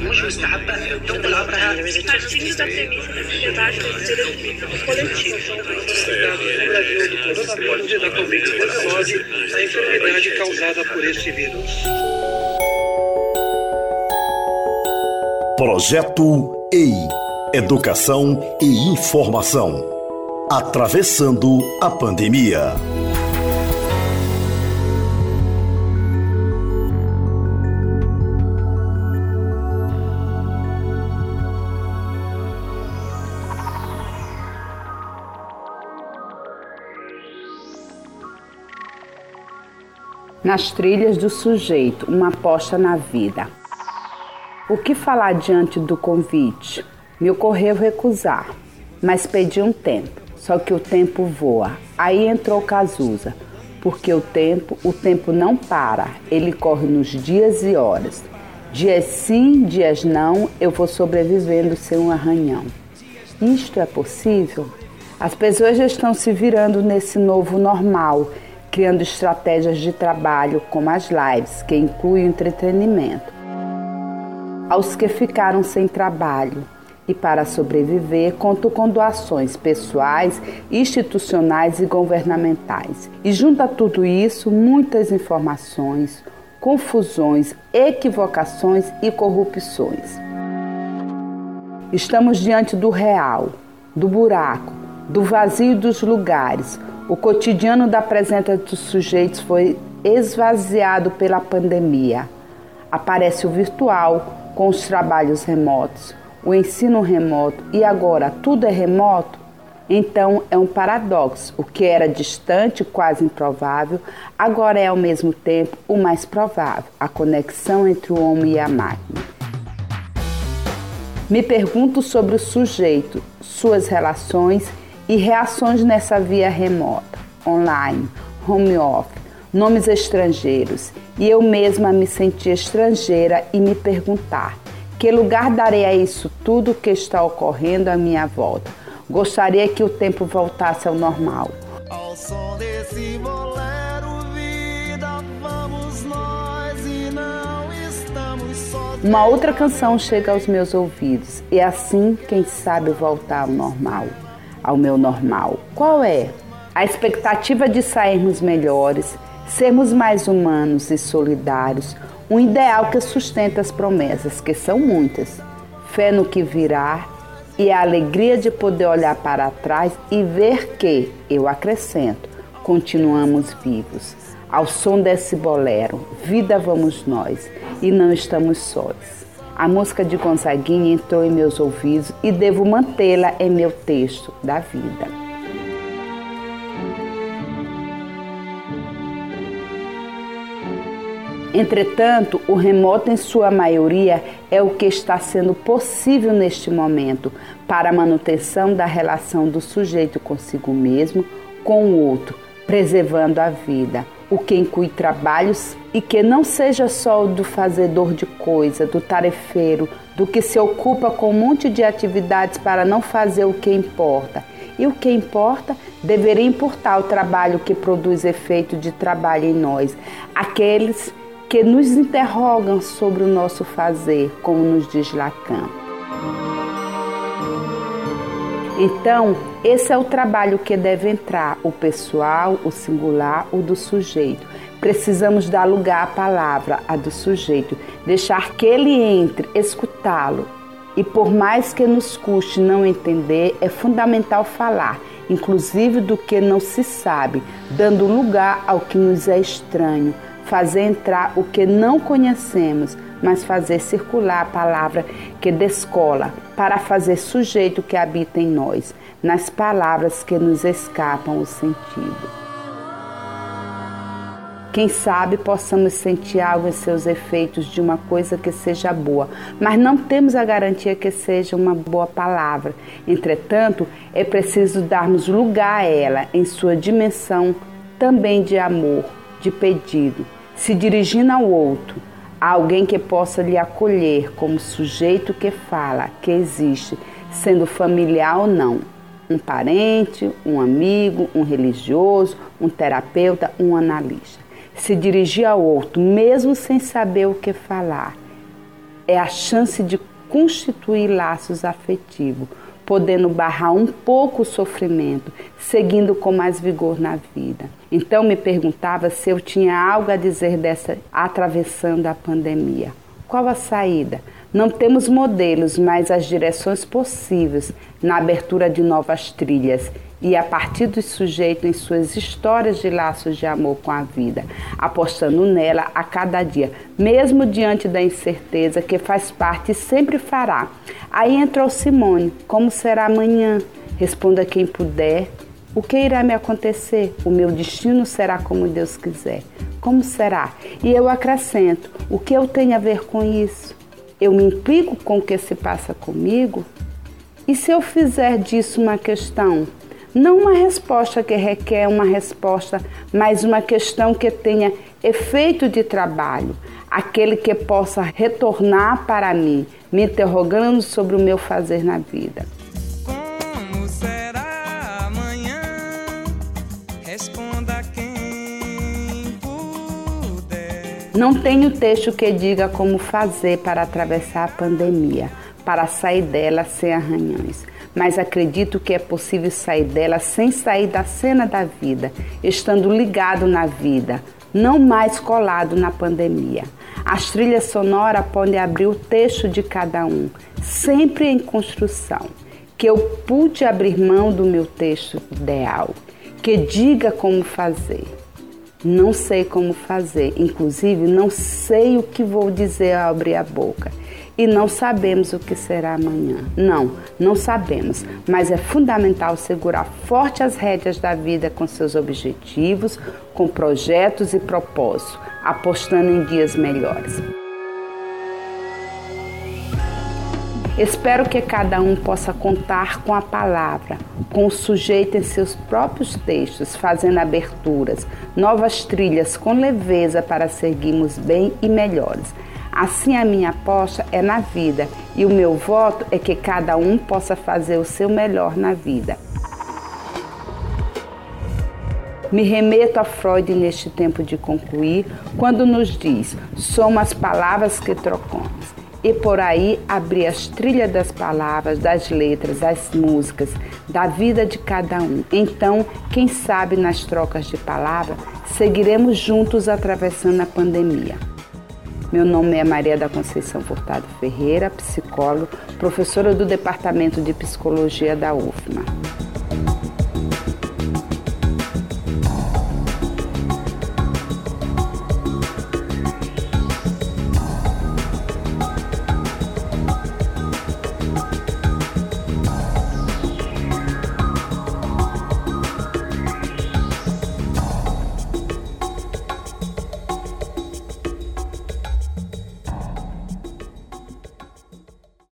مش مستحبة الطب العبرة Partindo da premissa da sociedade como ser coletivo. Toda da Covid-19, a enfermidade causada por esse vírus. Projeto EI Educação e Informação. Atravessando a pandemia. Nas trilhas do sujeito, uma aposta na vida. O que falar diante do convite? Me ocorreu recusar, mas pedi um tempo. Só que o tempo voa. Aí entrou Cazuza, porque o tempo, o tempo não para, ele corre nos dias e horas. Dias sim, dias não, eu vou sobrevivendo sem um arranhão. Isto é possível? As pessoas já estão se virando nesse novo normal criando estratégias de trabalho como as lives, que incluem entretenimento. Aos que ficaram sem trabalho e para sobreviver, conto com doações pessoais, institucionais e governamentais. E junto a tudo isso, muitas informações, confusões, equivocações e corrupções. Estamos diante do real, do buraco, do vazio dos lugares, o cotidiano da presença dos sujeitos foi esvaziado pela pandemia. Aparece o virtual, com os trabalhos remotos, o ensino remoto e agora tudo é remoto? Então é um paradoxo. O que era distante, quase improvável, agora é ao mesmo tempo o mais provável a conexão entre o homem e a máquina. Me pergunto sobre o sujeito, suas relações e reações nessa via remota, online, home office, nomes estrangeiros, e eu mesma me senti estrangeira e me perguntar: que lugar darei a isso tudo que está ocorrendo à minha volta? Gostaria que o tempo voltasse ao normal. Ao som desse bolero, vida, vamos nós e não estamos só. Uma outra canção chega aos meus ouvidos e assim, quem sabe, voltar ao normal ao meu normal? Qual é? A expectativa de sairmos melhores, sermos mais humanos e solidários, um ideal que sustenta as promessas, que são muitas. Fé no que virá e a alegria de poder olhar para trás e ver que, eu acrescento, continuamos vivos. Ao som desse bolero, vida vamos nós e não estamos sós. A música de Gonzaguinha entrou em meus ouvidos e devo mantê-la em meu texto da vida. Entretanto, o remoto, em sua maioria, é o que está sendo possível neste momento para a manutenção da relação do sujeito consigo mesmo, com o outro, preservando a vida, o que inclui trabalhos e que não seja só o do fazedor de coisa, do tarefeiro, do que se ocupa com um monte de atividades para não fazer o que importa. E o que importa deveria importar o trabalho que produz efeito de trabalho em nós, aqueles que nos interrogam sobre o nosso fazer, como nos diz Lacan. Então, esse é o trabalho que deve entrar, o pessoal, o singular, o do sujeito. Precisamos dar lugar à palavra, a do sujeito, deixar que ele entre, escutá-lo. E por mais que nos custe não entender, é fundamental falar, inclusive do que não se sabe, dando lugar ao que nos é estranho, fazer entrar o que não conhecemos mas fazer circular a palavra que descola, para fazer sujeito que habita em nós, nas palavras que nos escapam o sentido. Quem sabe possamos sentir algo em seus efeitos de uma coisa que seja boa, mas não temos a garantia que seja uma boa palavra. Entretanto, é preciso darmos lugar a ela em sua dimensão também de amor, de pedido, se dirigindo ao outro, alguém que possa lhe acolher como sujeito que fala, que existe, sendo familiar ou não. Um parente, um amigo, um religioso, um terapeuta, um analista. Se dirigir ao outro, mesmo sem saber o que falar. é a chance de constituir laços afetivos, podendo barrar um pouco o sofrimento, seguindo com mais vigor na vida. Então me perguntava se eu tinha algo a dizer dessa atravessando a pandemia. Qual a saída? Não temos modelos, mas as direções possíveis na abertura de novas trilhas e a partir do sujeito em suas histórias de laços de amor com a vida, apostando nela a cada dia, mesmo diante da incerteza que faz parte e sempre fará. Aí entrou Simone: como será amanhã? Responda quem puder. O que irá me acontecer? O meu destino será como Deus quiser. Como será? E eu acrescento: o que eu tenho a ver com isso? Eu me implico com o que se passa comigo? E se eu fizer disso uma questão? Não uma resposta que requer uma resposta, mas uma questão que tenha efeito de trabalho, aquele que possa retornar para mim, me interrogando sobre o meu fazer na vida. Não tenho texto que diga como fazer para atravessar a pandemia, para sair dela sem arranhões mas acredito que é possível sair dela sem sair da cena da vida, estando ligado na vida, não mais colado na pandemia. As trilhas sonoras podem abrir o texto de cada um, sempre em construção. Que eu pude abrir mão do meu texto ideal, que diga como fazer. Não sei como fazer, inclusive não sei o que vou dizer ao abrir a boca e não sabemos o que será amanhã. Não, não sabemos, mas é fundamental segurar forte as rédeas da vida com seus objetivos, com projetos e propósitos, apostando em dias melhores. Espero que cada um possa contar com a palavra, com o sujeito em seus próprios textos, fazendo aberturas, novas trilhas com leveza para seguirmos bem e melhores. Assim, a minha aposta é na vida e o meu voto é que cada um possa fazer o seu melhor na vida. Me remeto a Freud neste tempo de concluir, quando nos diz: somos as palavras que trocamos. E por aí abrir as trilhas das palavras, das letras, das músicas, da vida de cada um. Então, quem sabe nas trocas de palavras, seguiremos juntos atravessando a pandemia. Meu nome é Maria da Conceição Furtado Ferreira, psicóloga, professora do Departamento de Psicologia da UFMA.